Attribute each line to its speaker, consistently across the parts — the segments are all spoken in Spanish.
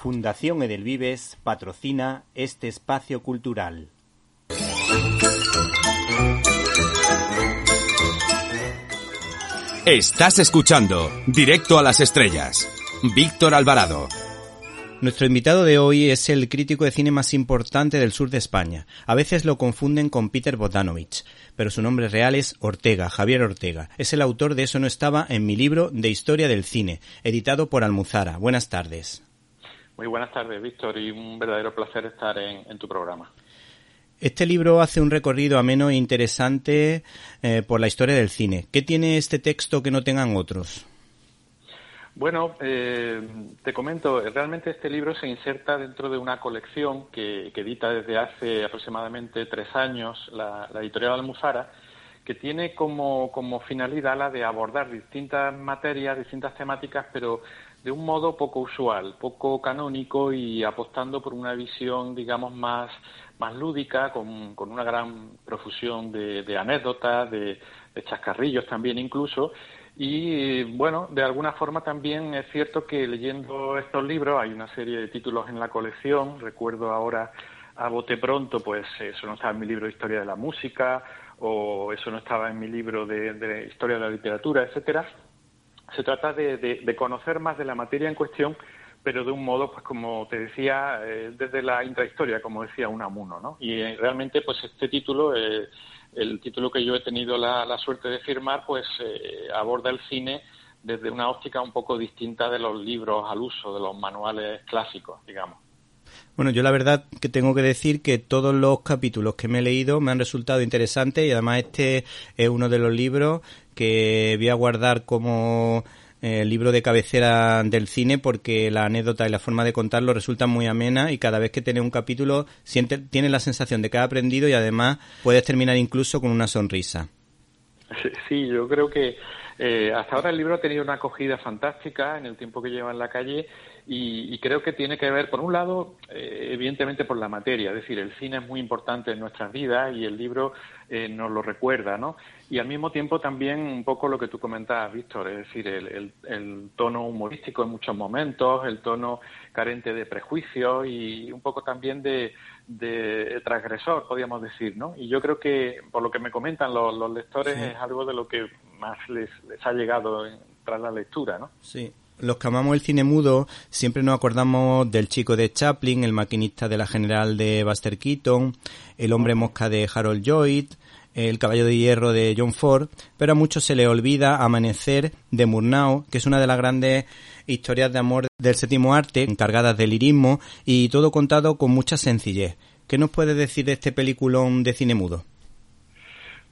Speaker 1: Fundación Edelvives patrocina este espacio cultural.
Speaker 2: Estás escuchando Directo a las Estrellas. Víctor Alvarado.
Speaker 1: Nuestro invitado de hoy es el crítico de cine más importante del sur de España. A veces lo confunden con Peter Bodanovich, pero su nombre real es Ortega, Javier Ortega. Es el autor de Eso no estaba en mi libro de Historia del Cine, editado por Almuzara. Buenas tardes.
Speaker 3: Muy buenas tardes, Víctor, y un verdadero placer estar en, tu programa.
Speaker 1: Este libro hace un recorrido ameno e interesante eh, por la historia del cine. ¿Qué tiene este texto que no tengan otros?
Speaker 3: Bueno, eh, te comento, realmente este libro se inserta dentro de una colección que, edita desde hace aproximadamente tres años la, editorial Almuzara, que tiene como, finalidad la de abordar distintas materias, distintas temáticas, pero de un modo poco usual, poco canónico y apostando por una visión, digamos, más, más lúdica, con, una gran profusión de, anécdotas, de, de chascarrillos también incluso, y bueno, de alguna forma también es cierto que leyendo estos libros, hay una serie de títulos en la colección, recuerdo ahora a bote pronto, pues eso no estaba en mi libro de Historia de la Música, o eso no estaba en mi libro de, Historia de la Literatura, etcétera. Se trata de, conocer más de la materia en cuestión, pero de un modo, pues como te decía, eh, desde la intrahistoria, como decía Unamuno, ¿no? Y eh, realmente, pues este título... Eh, el título que yo he tenido la, suerte de firmar, pues aborda el cine desde una óptica un poco distinta de los libros al uso, de los manuales clásicos, digamos.
Speaker 1: Bueno, yo la verdad que tengo que decir que todos los capítulos que me he leído me han resultado interesantes y además este es uno de los libros que voy a guardar como eh, libro de cabecera del cine porque la anécdota y la forma de contarlo resulta muy amena y cada vez que tiene un capítulo siente, tienes la sensación de que ha aprendido y además puedes terminar incluso con una sonrisa.
Speaker 3: Sí, yo creo que eh, hasta ahora el libro ha tenido una acogida fantástica en el tiempo que lleva en la calle y, creo que tiene que ver, por un lado, eh, evidentemente por la materia, es decir, el cine es muy importante en nuestras vidas y el libro eh, nos lo recuerda, ¿no? Y al mismo tiempo también un poco lo que tú comentabas, Víctor, es decir, el, el, tono humorístico en muchos momentos, el tono carente de prejuicios y un poco también de, de transgresor, podríamos decir, ¿no? Y yo creo que, por lo que me comentan los, los lectores, es algo de lo que más les, les ha llegado tras la lectura, ¿no?
Speaker 1: Sí, los que amamos el cine mudo siempre nos acordamos del chico de Chaplin, el maquinista de la general de Buster Keaton, el hombre mosca de Harold Lloyd, el caballo de hierro de John Ford, pero a muchos se le olvida Amanecer de Murnau, que es una de las grandes historias de amor del séptimo arte, encargadas de lirismo y todo contado con mucha sencillez. ¿Qué nos puede decir de este peliculón de cine mudo?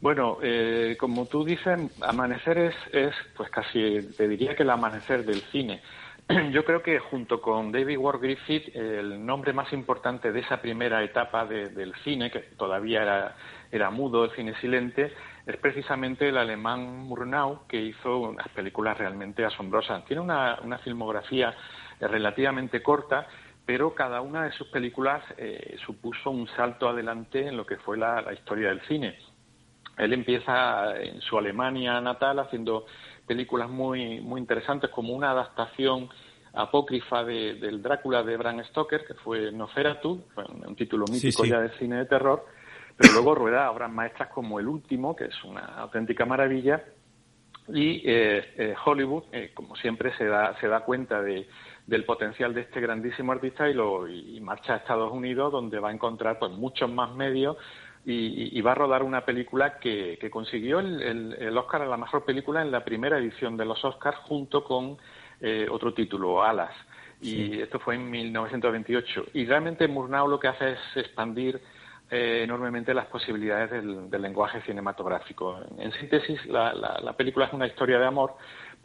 Speaker 3: Bueno, eh, como tú dices, Amanecer es, es, pues casi, te diría que el amanecer del cine. Yo creo que junto con David Ward Griffith, el nombre más importante de esa primera etapa del cine, que todavía era, era mudo, el cine silente, es precisamente el alemán Murnau, que hizo unas películas realmente asombrosas. Tiene una, una filmografía relativamente corta, pero cada una de sus películas eh, supuso un salto adelante en lo que fue la historia del cine. Él empieza en su Alemania natal haciendo películas muy, muy interesantes como una adaptación apócrifa de, del Drácula de Bram Stoker, que fue Noferatu, un título mítico ya del cine de terror, pero luego rueda obras maestras como El Último, que es una auténtica maravilla, y eh, eh, Hollywood, eh, como siempre, se da, se da cuenta de, del potencial de este grandísimo artista y, lo, y marcha a Estados Unidos, donde va a encontrar pues, muchos más medios y, va a rodar una película que, consiguió el, Oscar a la mejor película en la primera edición de los Oscars junto con eh, otro título, Alas. Y esto fue en 1928. Y realmente Murnau lo que hace es expandir eh, enormemente las posibilidades del, lenguaje cinematográfico. En síntesis, la, película es una historia de amor,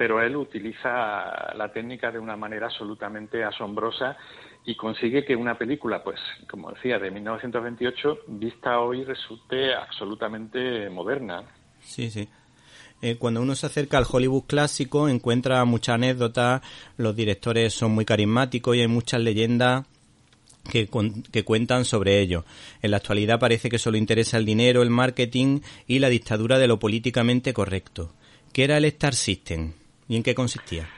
Speaker 3: pero él utiliza la técnica de una manera absolutamente asombrosa y consigue que una película, pues, como decía, de 1928, vista hoy, resulte absolutamente moderna.
Speaker 1: Sí, sí. Eh, cuando uno se acerca al Hollywood clásico, encuentra muchas anécdotas, los directores son muy carismáticos y hay muchas leyendas que, que, cuentan sobre ello. En la actualidad parece que solo interesa el dinero, el marketing y la dictadura de lo políticamente correcto. ¿Qué era el Star System y en qué consistía?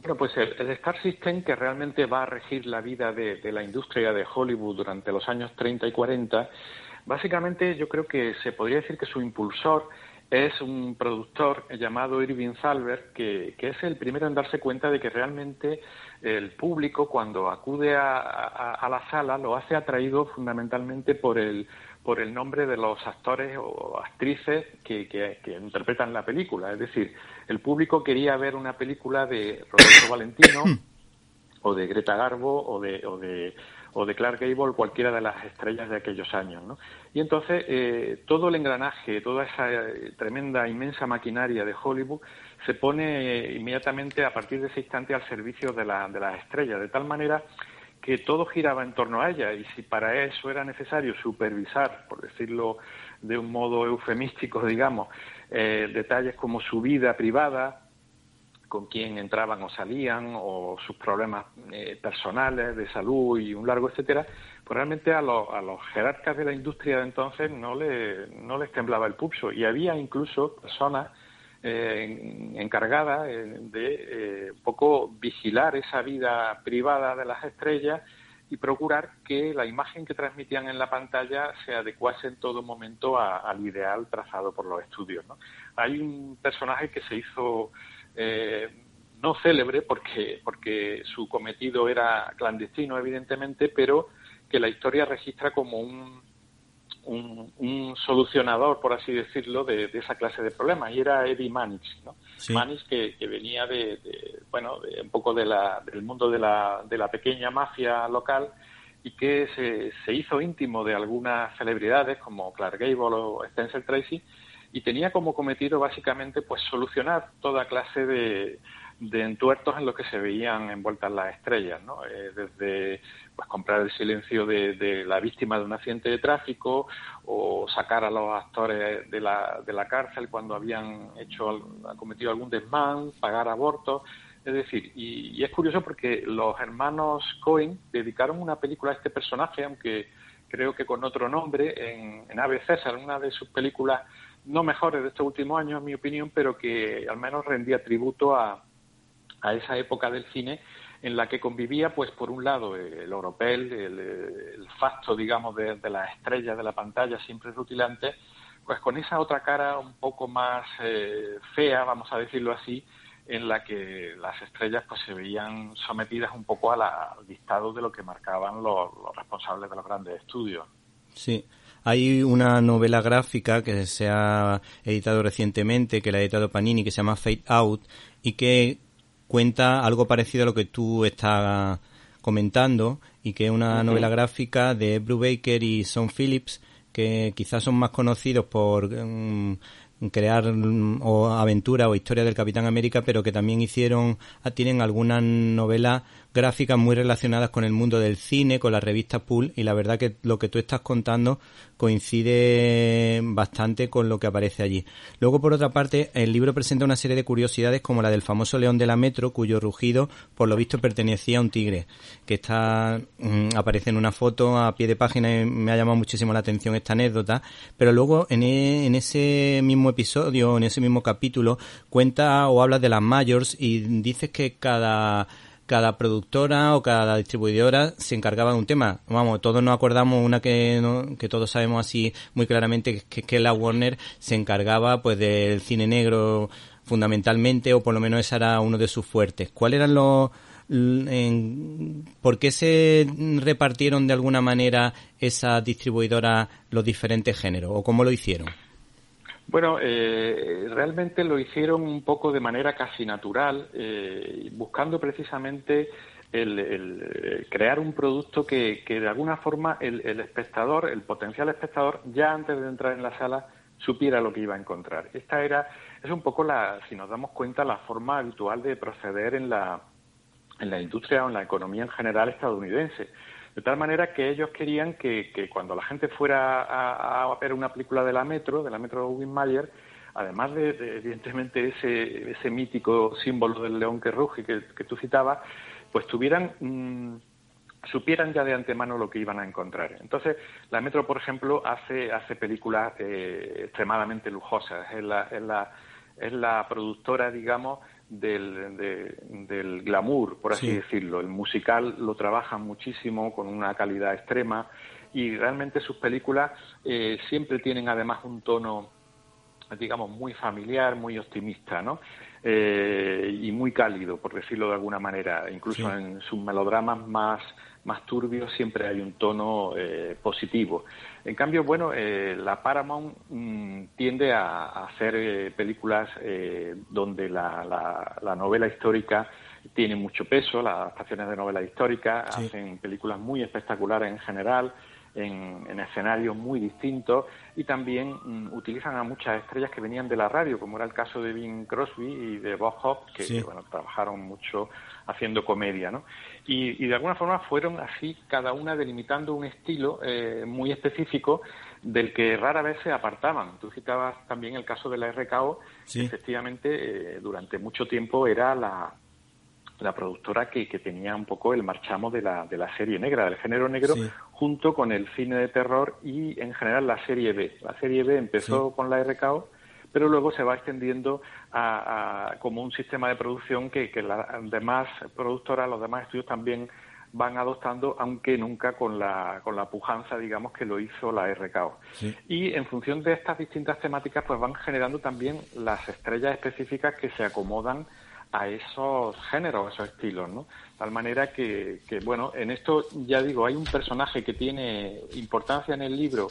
Speaker 3: Bueno, pues el, Star System, que realmente va a regir la vida de, la industria de Hollywood durante los años 30 y 40, básicamente yo creo que se podría decir que su impulsor es un productor llamado Irving Salver, que, es el primero en darse cuenta de que realmente el público cuando acude a, la sala lo hace atraído fundamentalmente por el, por el nombre de los actores o actrices que, interpretan la película. Es decir, el público quería ver una película de Roberto Valentino o de Greta Garbo o de, o de o de Clark Gable, cualquiera de las estrellas de aquellos años. ¿no? Y entonces eh, todo el engranaje, toda esa eh, tremenda, inmensa maquinaria de Hollywood se pone inmediatamente a partir de ese instante al servicio de, la, de las estrellas, de tal manera que todo giraba en torno a ella y si para eso era necesario supervisar, por decirlo de un modo eufemístico, digamos, eh, detalles como su vida privada, con quién entraban o salían o sus problemas eh, personales de salud y un largo etcétera, pues realmente a, los, a los jerarcas de la industria de entonces no, le, no les temblaba el pulso. Y había incluso personas eh, encargadas eh, de un poco vigilar esa vida privada de las estrellas y procurar que la imagen que transmitían en la pantalla se adecuase en todo momento al ideal trazado por los estudios. ¿no? Hay un personaje que se hizo eh, no célebre porque, porque su cometido era clandestino, evidentemente, pero que la historia registra como un, un, solucionador, por así decirlo, de, esa clase de problemas, y era Eddie Mannix, ¿no? Que, venía de, bueno, de, un poco de la, del mundo de la, de la pequeña mafia local y que se, se hizo íntimo de algunas celebridades como Clark Gable o Spencer Tracy y tenía como cometido básicamente pues solucionar toda clase de, entuertos en los que se veían envueltas las estrellas, ¿no? Eh, desde pues comprar el silencio de, la víctima de un accidente de tráfico o sacar a los actores de la, de la cárcel cuando habían hecho cometido algún desmán, pagar abortos, es decir, y, es curioso porque los hermanos Cohen dedicaron una película a este personaje, aunque creo que con otro nombre, en, en Ave César, una de sus películas no mejores de estos últimos años, en mi opinión, pero que al menos rendía tributo a, a esa época del cine en la que convivía, pues por un lado, el oropel, el, el facto, digamos, de, las estrellas de la pantalla siempre rutilante, pues con esa otra cara un poco más eh, fea, vamos a decirlo así, en la que las estrellas pues se veían sometidas un poco a la, al dictado de lo que marcaban los, los responsables de los grandes estudios.
Speaker 1: Sí. Hay una novela gráfica que se ha editado recientemente, que la ha editado Panini, que se llama Fade Out, y que cuenta algo parecido a lo que tú estás comentando, y que es una novela gráfica de Brubaker y Son Phillips, que quizás son más conocidos por mm, crear mm, o aventura o historia del Capitán América, pero que también hicieron, ah, tienen algunas novelas gráficas muy relacionadas con el mundo del cine, con la revista Pool, y la verdad que lo que tú estás contando coincide bastante con lo que aparece allí. Luego, por otra parte, el libro presenta una serie de curiosidades como la del famoso león de la metro, cuyo rugido, por lo visto, pertenecía a un tigre, que está, mm, aparece en una foto a pie de página y me ha llamado muchísimo la atención esta anécdota, pero luego en, e, ese mismo episodio, en ese mismo capítulo, cuenta o habla de las mayors y dices que cada cada productora o cada distribuidora se encargaba de un tema. Vamos, todos nos acordamos una que, que todos sabemos así muy claramente que, que la Warner se encargaba pues del cine negro fundamentalmente o por lo menos ese era uno de sus fuertes. ¿Cuáles eran los en, ¿Por qué se repartieron de alguna manera esas distribuidoras los diferentes géneros o cómo lo hicieron?
Speaker 3: Bueno, eh, realmente lo hicieron un poco de manera casi natural, eh, buscando precisamente el, crear un producto que, de alguna forma el, espectador, el potencial espectador, ya antes de entrar en la sala supiera lo que iba a encontrar. Esta era, es un poco la, si nos damos cuenta, la forma habitual de proceder en la, en la industria o en la economía en general estadounidense. De tal manera que ellos querían que, cuando la gente fuera a, ver una película de la Metro, de la Metro Mayer, además de, evidentemente ese, ese mítico símbolo del león que ruge que, tú citabas, pues tuvieran mm, supieran ya de antemano lo que iban a encontrar. Entonces, la Metro, por ejemplo, hace, hace películas eh, extremadamente lujosas. Es la, es, la, es la productora, digamos, del, del glamour, por así decirlo. El musical lo trabajan muchísimo con una calidad extrema y realmente sus películas eh, siempre tienen además un tono digamos muy familiar, muy optimista, ¿no? Eh, y muy cálido, por decirlo de alguna manera. Incluso en sus melodramas más más turbios siempre hay un tono eh, positivo. En cambio, bueno, eh, la Paramount mm, tiende a, hacer eh, películas donde la, novela histórica tiene mucho peso, las adaptaciones de novela histórica hacen películas muy espectaculares en general, en, escenarios muy distintos y también mm, utilizan a muchas estrellas que venían de la radio, como era el caso de Bing Crosby y de Bob Hope, que bueno, trabajaron mucho haciendo comedia, ¿no? Y, de alguna forma fueron así cada una delimitando un estilo eh, muy específico del que rara vez se apartaban. Tú citabas también el caso de la RKO, efectivamente eh, durante mucho tiempo era la, la productora que, que, tenía un poco el marchamo de la, de la serie negra, del género negro, junto con el cine de terror y en general la serie B. La serie B empezó con la RKO, pero luego se va extendiendo a, como un sistema de producción que, que las demás productoras, los demás estudios también van adoptando, aunque nunca con la, con la pujanza, digamos, que lo hizo la RKO. Y en función de estas distintas temáticas, pues van generando también las estrellas específicas que se acomodan a esos géneros, a esos estilos, ¿no? Tal manera que, bueno, en esto ya digo, hay un personaje que tiene importancia en el libro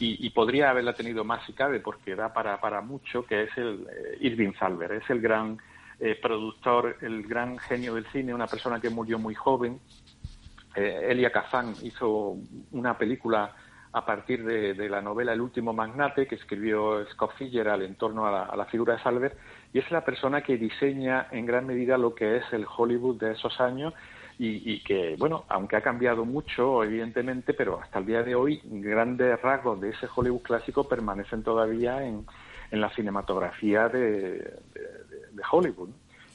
Speaker 3: y, podría haberla tenido más si cabe, porque da para, para mucho, que es el eh, Irving Salver, es el gran eh, productor, el gran genio del cine, una persona que murió muy joven. Eh, Elia Kazan hizo una película a partir de, la novela El último magnate que escribió Scott Fitzgerald en torno a a la, figura de Salver y es la persona que diseña en gran medida lo que es el Hollywood de esos años y, que, bueno, aunque ha cambiado mucho, evidentemente, pero hasta el día de hoy, grandes rasgos de ese Hollywood clásico permanecen todavía en, en la cinematografía de, Hollywood,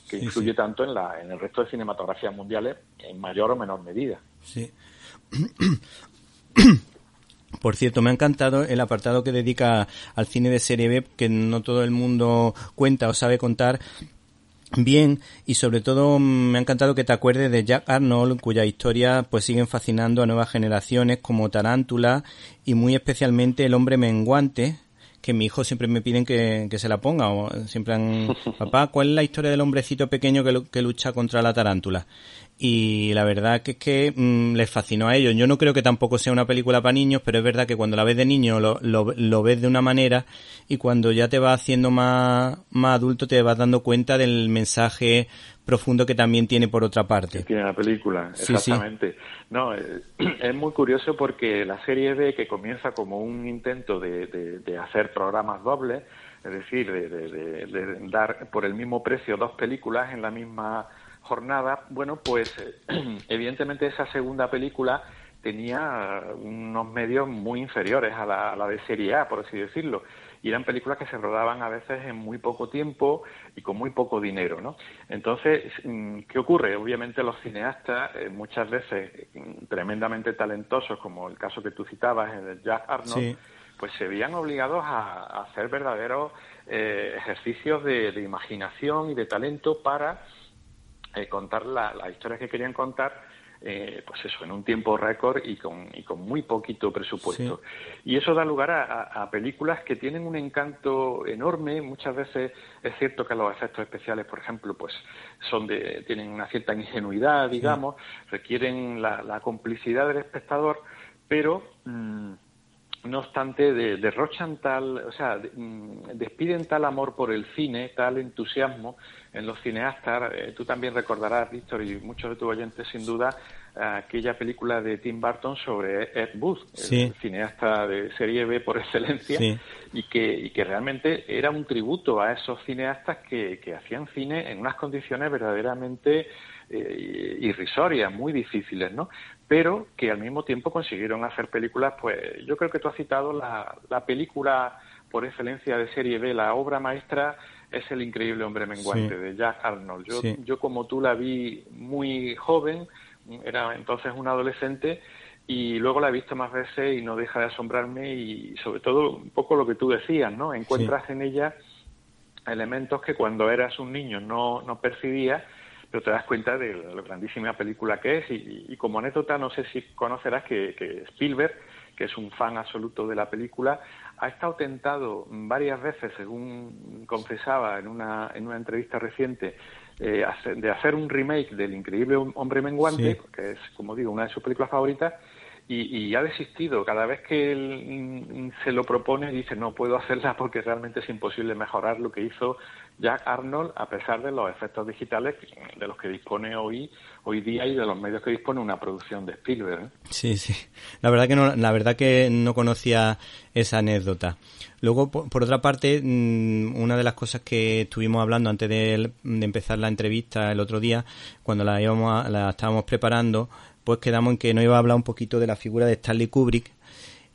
Speaker 3: que influye tanto en, la, en el resto de cinematografías mundiales en mayor o menor medida.
Speaker 1: Sí. Por cierto, me ha encantado el apartado que dedica al cine de serie B, que no todo el mundo cuenta o sabe contar, bien y sobre todo mm, me ha encantado que te acuerdes de Jack Arnold cuya historia pues siguen fascinando a nuevas generaciones como Tarántula y muy especialmente El hombre menguante que mi hijo siempre me piden que, se la ponga o siempre han papá ¿cuál es la historia del hombrecito pequeño que, que lucha contra la tarántula? Y la verdad que es que mm, les fascinó a ellos. Yo no creo que tampoco sea una película para niños, pero es verdad que cuando la ves de niño lo, lo, ves de una manera y cuando ya te vas haciendo más, más adulto te vas dando cuenta del mensaje profundo que también tiene por otra parte.
Speaker 3: tiene la película, exactamente. No, eh, es muy curioso porque la serie B, que comienza como un intento de, de, hacer programas dobles, es decir, de, de, dar por el mismo precio dos películas en la misma jornada, bueno, pues eh, evidentemente esa segunda película tenía unos medios muy inferiores a la, de serie A, por así decirlo. Y eran películas que se rodaban a veces en muy poco tiempo y con muy poco dinero, ¿no? Entonces, mm, ¿qué ocurre? Obviamente los cineastas, eh, muchas veces mm, tremendamente talentosos, como el caso que tú citabas, el de Jack Arnold, pues se veían obligados a, hacer verdaderos eh, ejercicios de imaginación y de talento para eh, contar las la historias que querían contar, eh, pues eso, en un tiempo récord y con, y con muy poquito presupuesto. Y eso da lugar a, películas que tienen un encanto enorme. Muchas veces es cierto que los efectos especiales, por ejemplo, pues son de, tienen una cierta ingenuidad, digamos, requieren la, complicidad del espectador, pero mm, no obstante, derrochan tal, o sea, mm, despiden tal amor por el cine, tal entusiasmo en los cineastas. Eh, tú también recordarás, Víctor, y muchos de tus oyentes sin duda, aquella película de Tim Burton sobre Ed Booth, el cineasta de serie B por excelencia, y, que, y que realmente era un tributo a esos cineastas que, que hacían cine en unas condiciones verdaderamente eh, irrisorias, muy difíciles, ¿no? Pero que al mismo tiempo consiguieron hacer películas, pues yo creo que tú has citado la, la película por excelencia de serie B, la obra maestra es El increíble hombre menguante de Jack Arnold. Yo, yo como tú la vi muy joven, era entonces un adolescente y luego la he visto más veces y no deja de asombrarme y sobre todo un poco lo que tú decías, ¿no? Encuentras en ella elementos que cuando eras un niño no, no percibías, pero te das cuenta de la grandísima película que es. Y, como anécdota, no sé si conocerás que, que, Spielberg, que es un fan absoluto de la película, ha estado tentado varias veces, según confesaba en una, en una entrevista reciente, eh, de hacer un remake del increíble Hombre Menguante, que es, como digo, una de sus películas favoritas, y, ha desistido. Cada vez que él se lo propone, dice no puedo hacerla porque realmente es imposible mejorar lo que hizo Jack Arnold a pesar de los efectos digitales de los que dispone hoy hoy día y de los medios que dispone una producción de Spielberg. ¿eh?
Speaker 1: Sí, sí. La verdad que no, la verdad que no conocía esa anécdota. Luego, por, otra parte, mm, una de las cosas que estuvimos hablando antes de, empezar la entrevista el otro día, cuando la íbamos la estábamos preparando, pues quedamos en que nos iba a hablar un poquito de la figura de Stanley Kubrick,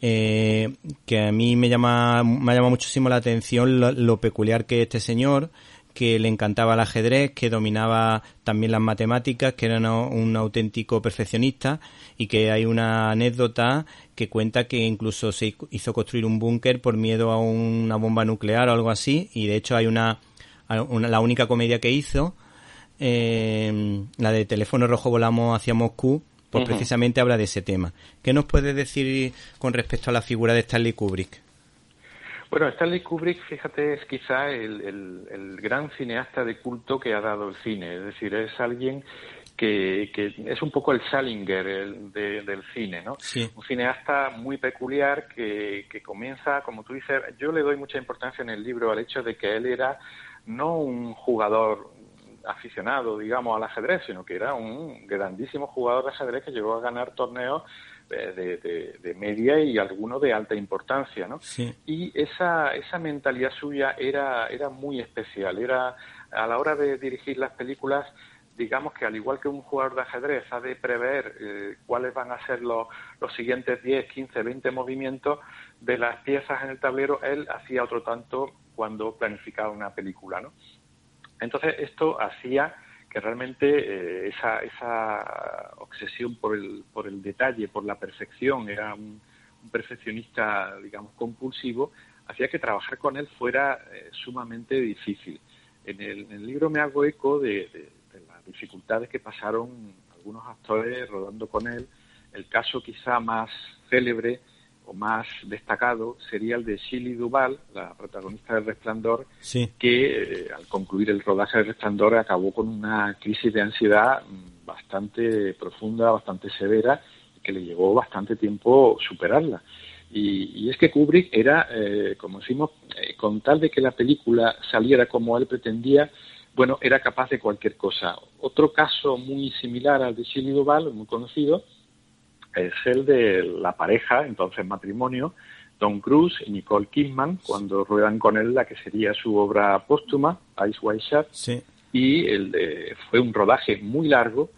Speaker 1: eh, que a mí me llama, me ha llamado muchísimo la atención lo, peculiar que este señor, que le encantaba el ajedrez, que dominaba también las matemáticas, que era un auténtico perfeccionista y que hay una anécdota que cuenta que incluso se hizo construir un búnker por miedo a una bomba nuclear o algo así y de hecho hay una, una la única comedia que hizo, eh, la de Teléfono Rojo Volamos hacia Moscú, pues precisamente habla de ese tema. ¿Qué nos puede decir con respecto a la figura de Stanley Kubrick?
Speaker 3: Bueno, Stanley Kubrick, fíjate, es quizá el, gran cineasta de culto que ha dado el cine. Es decir, es alguien que, es un poco el Salinger del cine, ¿no? Un cineasta muy peculiar que, que comienza, como tú dices, yo le doy mucha importancia en el libro al hecho de que él era no un jugador aficionado, digamos, al ajedrez, sino que era un grandísimo jugador de ajedrez que llegó a ganar torneos de, de, media y algunos de alta importancia, ¿no? Y esa, esa mentalidad suya era, era muy especial. Era, a la hora de dirigir las películas, digamos que al igual que un jugador de ajedrez ha de prever eh, cuáles van a ser los, los siguientes 10, 15, 20 movimientos de las piezas en el tablero, él hacía otro tanto cuando planificaba una película, ¿no? Entonces, esto hacía que realmente eh, esa, esa obsesión por el, por el detalle, por la perfección, era un, perfeccionista, digamos, compulsivo, hacía que trabajar con él fuera eh, sumamente difícil. En el, libro me hago eco de, las dificultades que pasaron algunos actores rodando con él. El caso quizá más célebre o más destacado sería el de Shelley Duvall, la protagonista del Resplandor, que eh, al concluir el rodaje del Resplandor acabó con una crisis de ansiedad bastante profunda, bastante severa, que le llevó bastante tiempo superarla. Y, es que Kubrick era, eh, como decimos, eh, con tal de que la película saliera como él pretendía, bueno, era capaz de cualquier cosa. Otro caso muy similar al de Shelley Duvall, muy conocido, es el de la pareja, entonces matrimonio, Tom Cruise y Nicole Kidman, cuando ruedan con él la que sería su obra póstuma, Ice White Shot, y el de, fue un rodaje muy largo,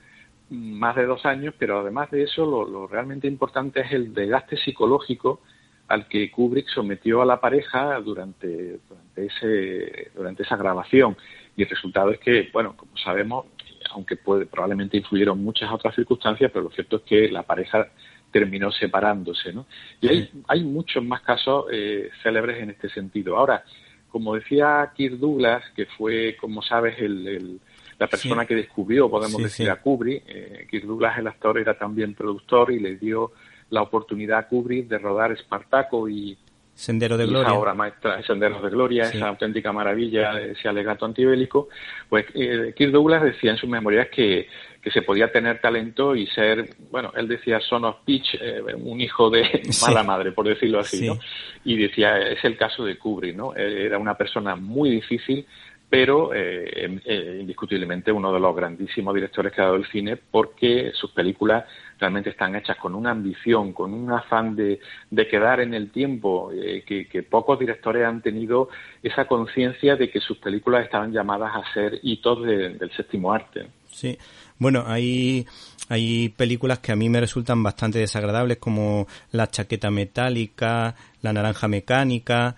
Speaker 3: más de dos años, pero además de eso, lo, realmente importante es el desgaste psicológico al que Kubrick sometió a la pareja durante, durante, ese, durante esa grabación. Y el resultado es que, bueno, como sabemos, aunque puede, probablemente influyeron muchas otras circunstancias, pero lo cierto es que la pareja terminó separándose, ¿no? Y hay, hay muchos más casos eh, célebres en este sentido. Ahora, como decía Kirk Douglas, que fue, como sabes, el, la persona que descubrió, podemos decir, a Kubrick, eh, Kirk Douglas, el actor, era también productor y le dio la oportunidad a Kubrick de rodar Espartaco y,
Speaker 1: Sendero de Gloria.
Speaker 3: Esa obra maestra, Senderos de Gloria, esa auténtica maravilla, ese alegato antibélico. Pues eh, Kirk Douglas decía en sus memorias que, que se podía tener talento y ser, bueno, él decía son of pitch, eh, un hijo de mala madre, por decirlo así, ¿no? Y decía, es el caso de Kubrick, ¿no? Era una persona muy difícil, pero eh, eh, indiscutiblemente uno de los grandísimos directores que ha dado el cine porque sus películas realmente están hechas con una ambición, con un afán de, de quedar en el tiempo, eh, que, pocos directores han tenido esa conciencia de que sus películas estaban llamadas a ser hitos del séptimo arte.
Speaker 1: Sí, bueno, hay, hay películas que a mí me resultan bastante desagradables como La chaqueta metálica, La naranja mecánica,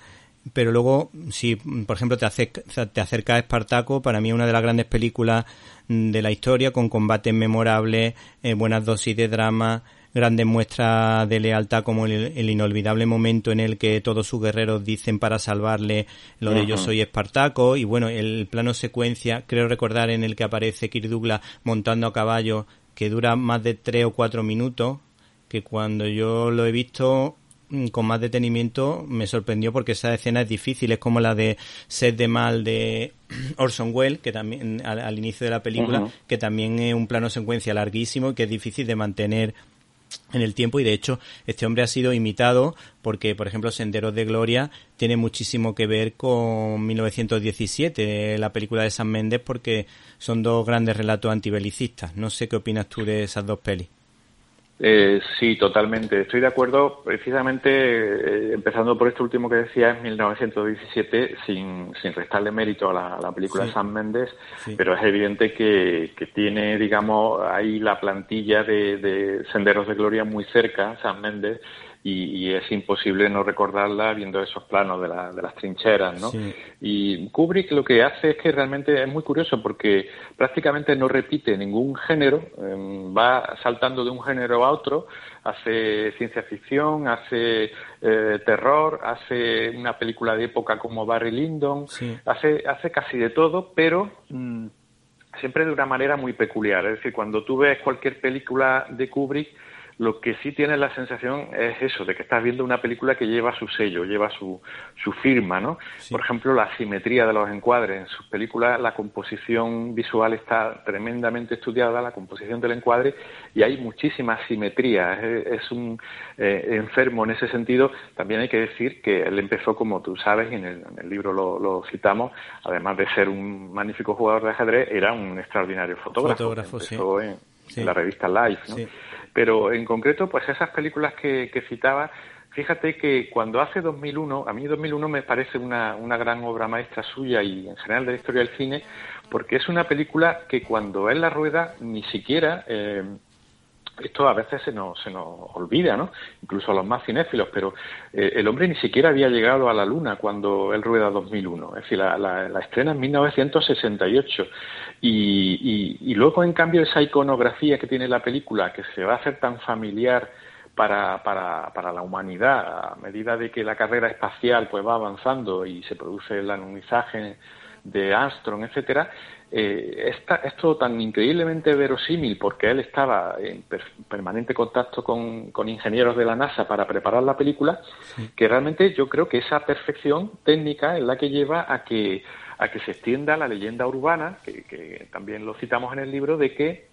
Speaker 1: pero luego, si por ejemplo te acerca, te acerca a Espartaco, para mí es una de las grandes películas de la historia, con combates memorables, eh, buenas dosis de drama, grandes muestras de lealtad como el, inolvidable momento en el que todos sus guerreros dicen para salvarle lo de yo soy Espartaco y bueno, el plano secuencia, creo recordar en el que aparece Kirk Douglas montando a caballo que dura más de tres o cuatro minutos, que cuando yo lo he visto mm, con más detenimiento me sorprendió porque esa escena es difícil, es como la de Sed de Mal de Orson Welles, que también al, inicio de la película, que también es un plano secuencia larguísimo y que es difícil de mantener en el tiempo. Y de hecho este hombre ha sido imitado porque por ejemplo Senderos de Gloria tiene muchísimo que ver con 1917 la película de San Méndez porque son dos grandes relatos antibelicistas no sé qué opinas tú de esas dos pelis
Speaker 3: eh, sí, totalmente. Estoy de acuerdo, precisamente eh, empezando por este último que decía, en 1917, sin, sin restarle mérito a la, película de Sam Mendes, pero es evidente que, que, tiene, digamos, ahí la plantilla de, de Senderos de Gloria muy cerca, Sam Mendes, y, es imposible no recordarla viendo esos planos de, las trincheras, ¿no? Y Kubrick lo que hace es que realmente es muy curioso porque prácticamente no repite ningún género, em, va saltando de un género a otro, hace ciencia ficción, hace eh, terror, hace una película de época como Barry Lyndon, hace, hace casi de todo, pero... Mm, siempre de una manera muy peculiar. Es decir, cuando tú ves cualquier película de Kubrick, lo que sí tienes la sensación es eso, de que estás viendo una película que lleva su sello, lleva su, su firma, ¿no? Por ejemplo, la simetría de los encuadres. En sus películas la composición visual está tremendamente estudiada, la composición del encuadre, y hay muchísima simetría. Es, un eh, enfermo en ese sentido. También hay que decir que él empezó, como tú sabes, y en el, libro lo, citamos, además de ser un magnífico jugador de ajedrez, era un extraordinario fotógrafo. fotógrafo en, la revista Life, ¿no? Pero en concreto, pues esas películas que, que citaba, fíjate que cuando hace 2001, a mí 2001 me parece una, una gran obra maestra suya y en general de la historia del cine, porque es una película que cuando él la rueda ni siquiera... Eh, esto a veces se nos, se nos olvida, ¿no? Incluso a los más cinéfilos, pero eh, el hombre ni siquiera había llegado a la Luna cuando él rueda 2001. Es decir, la, la, estrena en 1968. Y, y, luego, en cambio, esa iconografía que tiene la película, que se va a hacer tan familiar para, para, para la humanidad, a medida de que la carrera espacial pues va avanzando y se produce el anunizaje de Armstrong, etcétera, eh, es todo tan increíblemente verosímil porque él estaba en permanente contacto con, ingenieros de la NASA para preparar la película, que realmente yo creo que esa perfección técnica es la que lleva a que, a que se extienda la leyenda urbana, que, también lo citamos en el libro, de que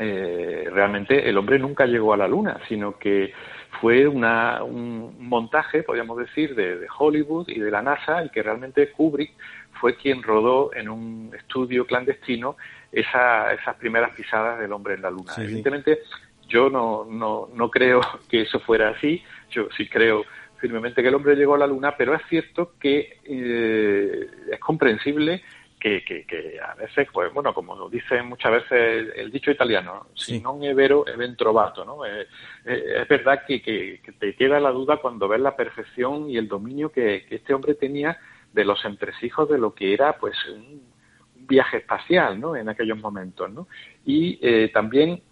Speaker 3: eh, realmente el hombre nunca llegó a la Luna, sino que fue una, un montaje, podríamos decir, de, de, Hollywood y de la NASA y que realmente Kubrick fue quien rodó en un estudio clandestino esa, esas primeras pisadas del hombre en la luna. Evidentemente, yo no, no, no creo que eso fuera así, yo sí creo firmemente que el hombre llegó a la luna, pero es cierto que eh, es comprensible que, que, a veces, pues bueno, como dice muchas veces el, dicho italiano, si no es vero, es trovato, ¿no? Eh, eh, es verdad que, que, te queda la duda cuando ves la perfección y el dominio que, este hombre tenía de los entresijos de lo que era pues un, viaje espacial ¿no? en aquellos momentos. ¿no? Y eh, también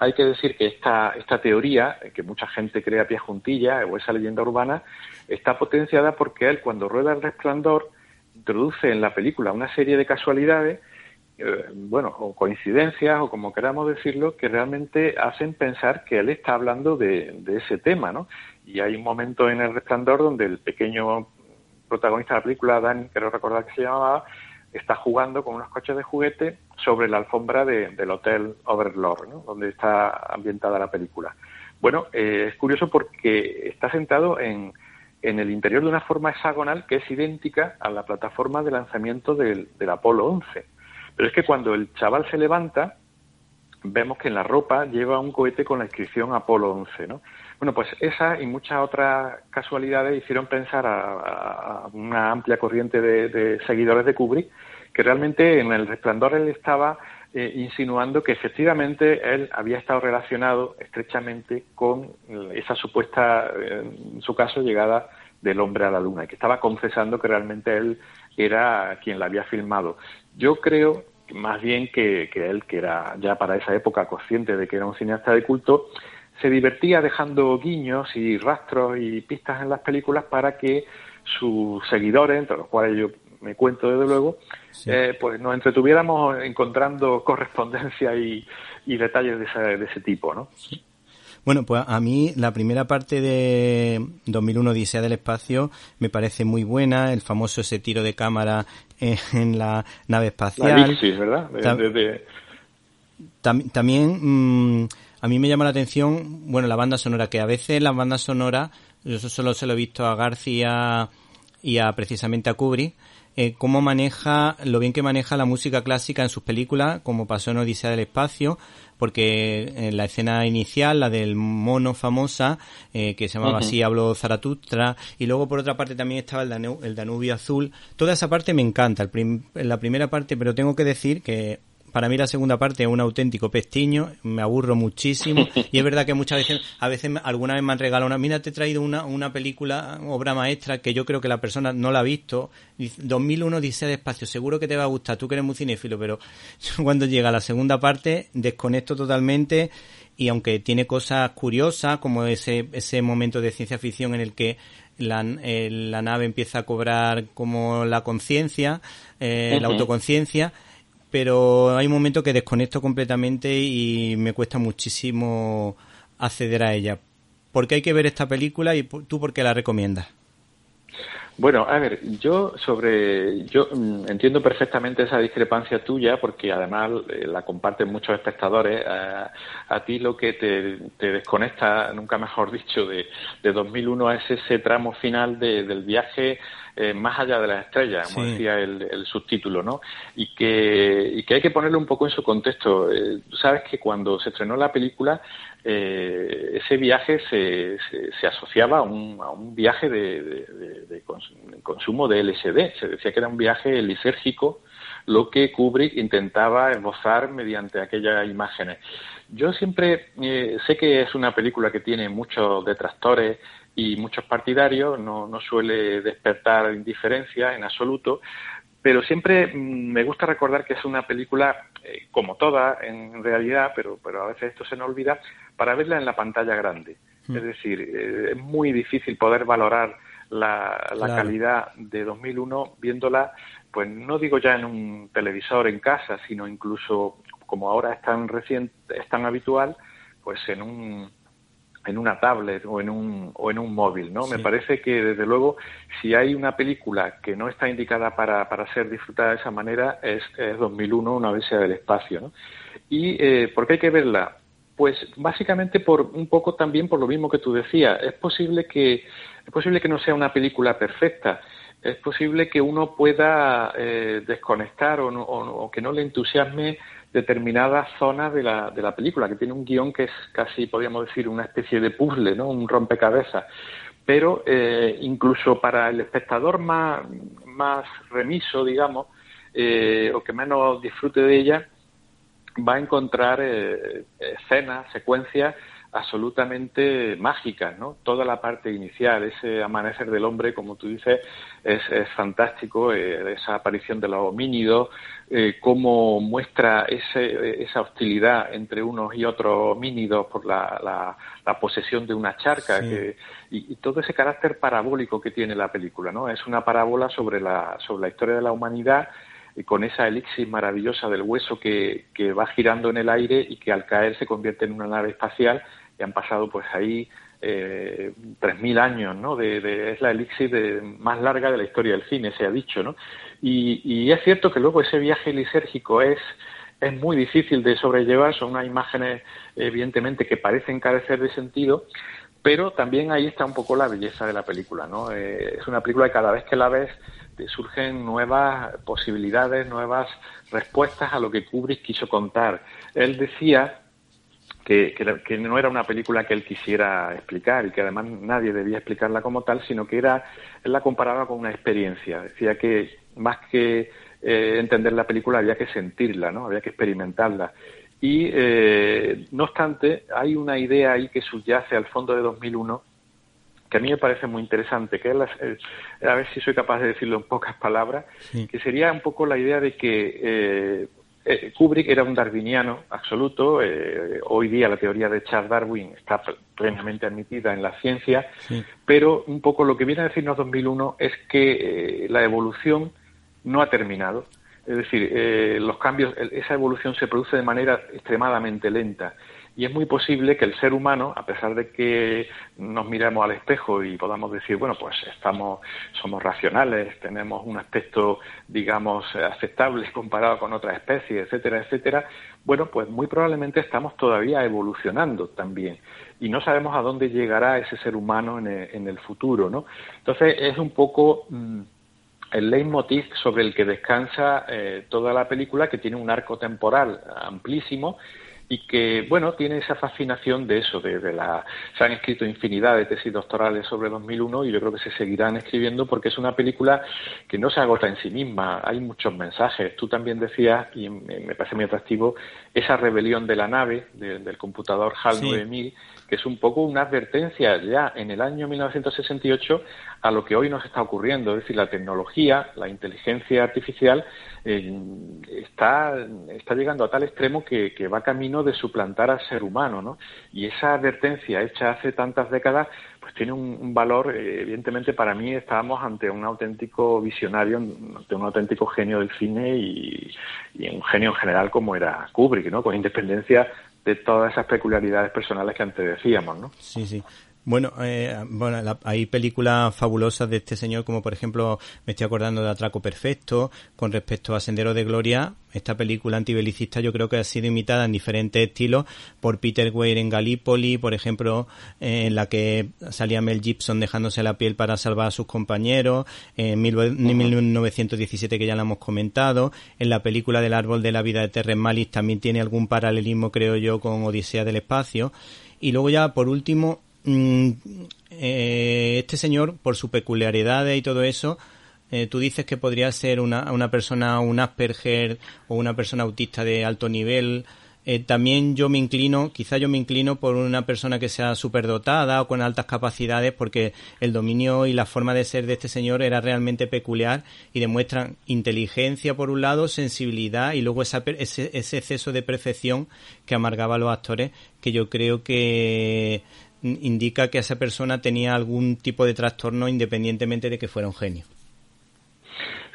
Speaker 3: hay que decir que esta, esta teoría, que mucha gente cree a pie juntilla, o esa leyenda urbana, está potenciada porque él, cuando rueda el resplandor, introduce en la película una serie de casualidades, eh, bueno, o coincidencias, o como queramos decirlo, que realmente hacen pensar que él está hablando de, de ese tema, ¿no? Y hay un momento en el resplandor donde el pequeño protagonista de la película, Danny, quiero recordar que se llamaba, está jugando con unos coches de juguete sobre la alfombra del Hotel Overlord, ¿no? donde está ambientada la película. Bueno, eh, es curioso porque está sentado en, en el interior de una forma hexagonal que es idéntica a la plataforma de lanzamiento del, del Apolo 11. Pero es que cuando el chaval se levanta, vemos que en la ropa lleva un cohete con la inscripción Apolo 11, ¿no? Bueno, pues esa y muchas otras casualidades hicieron pensar a, una amplia corriente de, seguidores de Kubrick que realmente en el resplandor él estaba eh, insinuando que efectivamente él había estado relacionado estrechamente con esa supuesta, en su caso, llegada del hombre a la luna, y que estaba confesando que realmente él era quien la había filmado. Yo creo más bien que, que él, que era ya para esa época consciente de que era un cineasta de culto, se divertía dejando guiños y rastros y pistas en las películas para que sus seguidores, entre los cuales yo me cuento desde luego, eh, pues nos entretuviéramos encontrando correspondencia y, detalles de ese, de ese tipo, ¿no?
Speaker 1: Bueno, pues a mí la primera parte de 2001 Odisea del Espacio me parece muy buena, el famoso ese tiro de cámara en la nave espacial.
Speaker 3: Sí, ¿verdad?
Speaker 1: también mm, a mí me llama la atención, bueno, la banda sonora, que a veces la banda sonora, yo solo se lo he visto a García y a precisamente a Kubrick, eh, cómo maneja, lo bien que maneja la música clásica en sus películas, como pasó en Odisea del Espacio, porque en la escena inicial, la del mono famosa, eh, que se llamaba así, Hablo Zaratustra, y luego por otra parte también estaba el, Danubio Azul. Toda esa parte me encanta, el la primera parte, pero tengo que decir que para mí la segunda parte es un auténtico pestiño, me aburro muchísimo. Y es verdad que muchas veces, a veces alguna vez me han regalado una, mira te he traído una, una película, obra maestra que yo creo que la persona no la ha visto, 2001 dice de espacio, seguro que te va a gustar, tú que eres muy cinéfilo, pero cuando llega la segunda parte desconecto totalmente y aunque tiene cosas curiosas como ese, ese momento de ciencia ficción en el que la, eh, la nave empieza a cobrar como la conciencia, eh, la autoconciencia, pero hay un momento que desconecto completamente y me cuesta muchísimo acceder a ella. ¿Por qué hay que ver esta película y tú por qué la recomiendas?
Speaker 3: Bueno, a ver, yo sobre, yo mm, entiendo perfectamente esa discrepancia tuya porque además eh, la comparten muchos espectadores. A, ti lo que te, desconecta, nunca mejor dicho, de, de 2001 es ese tramo final del viaje eh, más allá de las estrellas, como decía el, subtítulo, ¿no? Y que, y que hay que ponerlo un poco en su contexto. Eh, sabes que cuando se estrenó la película, eh, ese viaje se, se, asociaba a un, a un viaje de, de, consumo de LSD. Se decía que era un viaje lisérgico, lo que Kubrick intentaba esbozar mediante aquellas imágenes. Yo siempre sé que es una película que tiene muchos detractores, y muchos partidarios, no, no suele despertar indiferencia en absoluto, pero siempre mm, me gusta recordar que es una película, eh, como toda en realidad, pero, pero a veces esto se nos olvida, para verla en la pantalla grande. Hmm. Es decir, eh, es muy difícil poder valorar la, la calidad de 2001 viéndola, pues no digo ya en un televisor en casa, sino incluso como ahora es tan reciente, es tan habitual, pues en un en una tablet o en un, o en un móvil, ¿no? Me parece que, desde luego, si hay una película que no está indicada para, para ser disfrutada de esa manera, es, 2001, una odisea del espacio, ¿no? ¿Y eh, por qué hay que verla? Pues básicamente por un poco también por lo mismo que tú decías. Es posible que, es posible que no sea una película perfecta, es posible que uno pueda eh, desconectar o, o, que no le entusiasme determinadas zonas de la, de la película, que tiene un guion que es casi, podríamos decir, una especie de puzzle, ¿no? un rompecabezas. Pero eh, incluso para el espectador más, más remiso, digamos, eh, o que menos disfrute de ella, va a encontrar eh, escenas, secuencias absolutamente mágicas, ¿no? Toda la parte inicial, ese amanecer del hombre, como tú dices, es, es fantástico, eh, esa aparición de los homínidos, eh, cómo muestra ese, esa hostilidad entre unos y otros homínidos por la, la, posesión de una charca, y, todo ese carácter parabólico que tiene la película, ¿no? Es una parábola sobre la, sobre la historia de la humanidad y con esa elixir maravillosa del hueso que, que va girando en el aire y que al caer se convierte en una nave espacial que han pasado pues ahí eh, 3.000 años, ¿no? De, es la elixir de, más larga de la historia del cine, se ha dicho, ¿no? Y, es cierto que luego ese viaje lisérgico es, es muy difícil de sobrellevar, son unas imágenes evidentemente que parecen carecer de sentido, pero también ahí está un poco la belleza de la película, ¿no? Eh, es una película que cada vez que la ves surgen nuevas posibilidades, nuevas respuestas a lo que Kubrick quiso contar. Él decía que, que, no era una película que él quisiera explicar y que además nadie debía explicarla como tal, sino que era, él la comparaba con una experiencia. Decía que más que eh, entender la película había que sentirla, ¿no? Había que experimentarla. Y, eh, no obstante, hay una idea ahí que subyace al fondo de 2001 que a mí me parece muy interesante, que es a ver si soy capaz de decirlo en pocas palabras, que sería un poco la idea de que eh, eh, Kubrick era un darwiniano absoluto. Eh, hoy día la teoría de Charles Darwin está plenamente admitida en la ciencia, pero un poco lo que viene a decirnos 2001 es que la evolución no ha terminado. Es decir, los cambios, esa evolución se produce de manera extremadamente lenta y es muy posible que el ser humano, a pesar de que nos miremos al espejo y podamos decir, bueno, pues estamos, somos racionales, tenemos un aspecto, digamos, aceptable comparado con otras especies, etcétera, etcétera, bueno, pues muy probablemente estamos todavía evolucionando también y no sabemos a dónde llegará ese ser humano en el, futuro, ¿no? Entonces es un poco mm, el leitmotiv sobre el que descansa eh, toda la película, que tiene un arco temporal amplísimo y que, bueno, tiene esa fascinación de eso, de, la... Se han escrito infinidad de tesis doctorales sobre 2001 y yo creo que se seguirán escribiendo porque es una película que no se agota en sí misma, hay muchos mensajes. Tú también decías, y me parece muy atractivo, esa rebelión de la nave, del computador HAL 9000, que es un poco una advertencia ya en el año 1968 a lo que hoy nos está ocurriendo. Es decir, la tecnología, la inteligencia artificial eh, está, llegando a tal extremo que, va camino de suplantar al ser humano. ¿no? Y esa advertencia hecha hace tantas décadas pues tiene un, valor, eh, evidentemente para mí estábamos ante un auténtico visionario, ante un auténtico genio del cine y un genio en general como era Kubrick, ¿no? con independencia de todas esas peculiaridades personales que antes decíamos, ¿no?
Speaker 1: Sí, sí. Bueno, eh, bueno hay películas fabulosas de este señor, como por ejemplo, me estoy acordando de Atraco Perfecto, con respecto a Sendero de Gloria. Esta película antibelicista yo creo que ha sido imitada en diferentes estilos por Peter Weir en Gallipoli, por ejemplo, eh, en la que salía Mel Gibson dejándose la piel para salvar a sus compañeros, en 1917 que ya la hemos comentado, en la película del árbol de la vida de Terrence Malick también tiene algún paralelismo, creo yo, con Odisea del espacio. Y luego ya, por último, Mm, eh, este señor, por su peculiaridad y todo eso, eh, tú dices que podría ser una, una persona, un Asperger o una persona autista de alto nivel, eh, también yo me inclino, quizá yo me inclino por una persona que sea superdotada o con altas capacidades, porque el dominio y la forma de ser de este señor era realmente peculiar y demuestran inteligencia por un lado, sensibilidad y luego ese, ese exceso de perfección que amargaba a los actores, que yo creo que indica que esa persona tenía algún tipo de trastorno independientemente de que fuera un genio.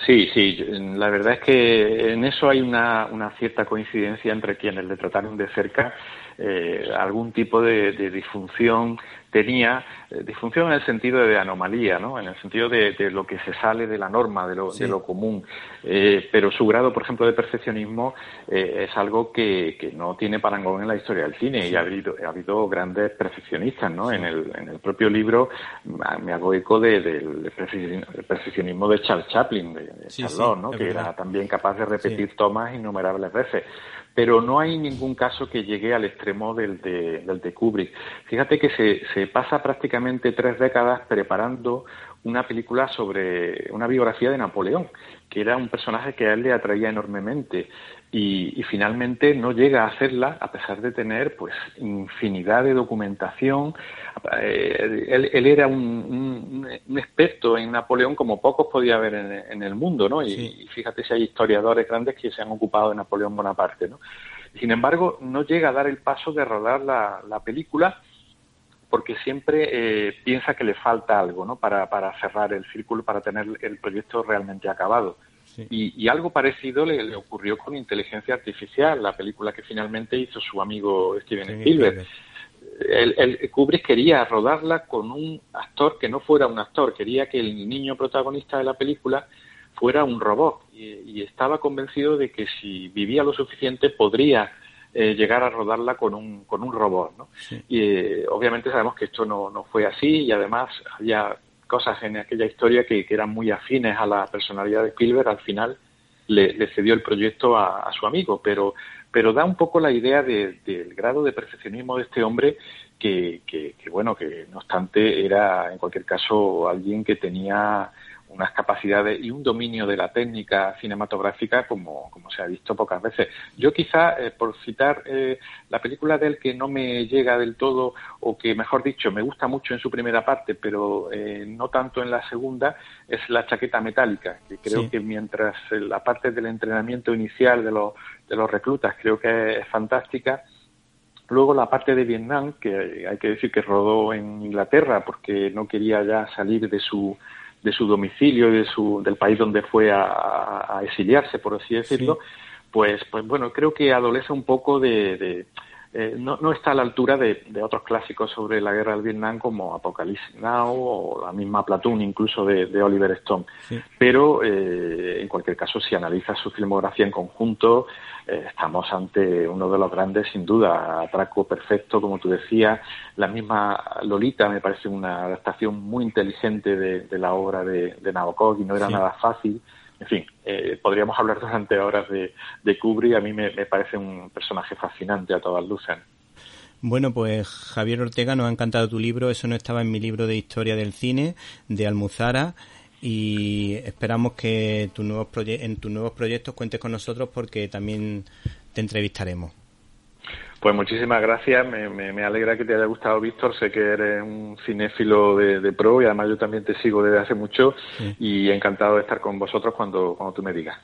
Speaker 3: Sí, sí, la verdad es que en eso hay una, cierta coincidencia entre quienes le trataron de cerca eh, algún tipo de, disfunción tenía, eh, disfunción en el sentido de anomalía, ¿no? en el sentido de, lo que se sale de la norma, de lo, de lo común. Eh, pero su grado, por ejemplo, de perfeccionismo es algo que, no tiene parangón en la historia del cine y ha habido, ha habido grandes perfeccionistas. ¿no? En, el, en el propio libro me hago eco del perfeccionismo de Charles Chaplin, de, Charlotte, ¿no? que era también capaz de repetir tomas innumerables veces pero no hay ningún caso que llegue al extremo del de, Kubrick. Fíjate que se, se pasa prácticamente tres décadas preparando una película sobre una biografía de Napoleón, que era un personaje que a él le atraía enormemente y, finalmente no llega a hacerla a pesar de tener pues infinidad de documentación. Eh, él, era un, experto en Napoleón como pocos podía haber en, el mundo, ¿no? Y, fíjate si hay historiadores grandes que se han ocupado de Napoleón Bonaparte, ¿no? Sin embargo, no llega a dar el paso de rodar la, película porque siempre eh, piensa que le falta algo, ¿no? Para, para cerrar el círculo, para tener el proyecto realmente acabado. Y, algo parecido le, ocurrió con Inteligencia Artificial, la película que finalmente hizo su amigo Steven Spielberg. El, Kubrick quería rodarla con un actor que no fuera un actor, quería que el niño protagonista de la película fuera un robot y, estaba convencido de que si vivía lo suficiente podría eh, llegar a rodarla con un, con un robot. ¿no? Y eh, obviamente sabemos que esto no, no fue así y además había cosas en aquella historia que, eran muy afines a la personalidad de Spielberg, al final le, cedió el proyecto a, su amigo, pero, pero da un poco la idea del grado de perfeccionismo de este hombre que, que, bueno, que no obstante era en cualquier caso alguien que tenía unas capacidades y un dominio de la técnica cinematográfica como, como se ha visto pocas veces. Yo quizá, eh, por citar eh, la película del que no me llega del todo, o que mejor dicho, me gusta mucho en su primera parte, pero eh, no tanto en la segunda, es la chaqueta metálica, que creo que mientras la parte del entrenamiento inicial de los, de los reclutas creo que es fantástica, Luego la parte de Vietnam, que hay que decir que rodó en Inglaterra porque no quería ya salir de su de su domicilio y de su, del país donde fue a, exiliarse, por así decirlo, pues, pues bueno, creo que adolece un poco de, eh, no, no, está a la altura de, otros clásicos sobre la guerra del Vietnam como Apocalypse Now o la misma Platoon incluso de, Oliver Stone. Pero eh, en cualquier caso, si analizas su filmografía en conjunto, eh, estamos ante uno de los grandes, sin duda, atraco perfecto, como tú decías. La misma Lolita me parece una adaptación muy inteligente de, la obra de, Nabokov y no era nada fácil en fin, eh, podríamos hablar durante horas de, de. A mí me, parece un personaje fascinante a todas luces.
Speaker 1: Bueno, pues Javier Ortega, nos ha encantado tu libro. Eso no estaba en mi libro de historia del cine de Almuzara. Y esperamos que tu nuevos en tus nuevos proyectos cuentes con nosotros porque también te entrevistaremos.
Speaker 3: Pues muchísimas gracias, me, me, alegra que te haya gustado, Víctor. Sé que eres un cinéfilo de, pro y además yo también te sigo desde hace mucho y encantado de estar con vosotros cuando, cuando tú me digas.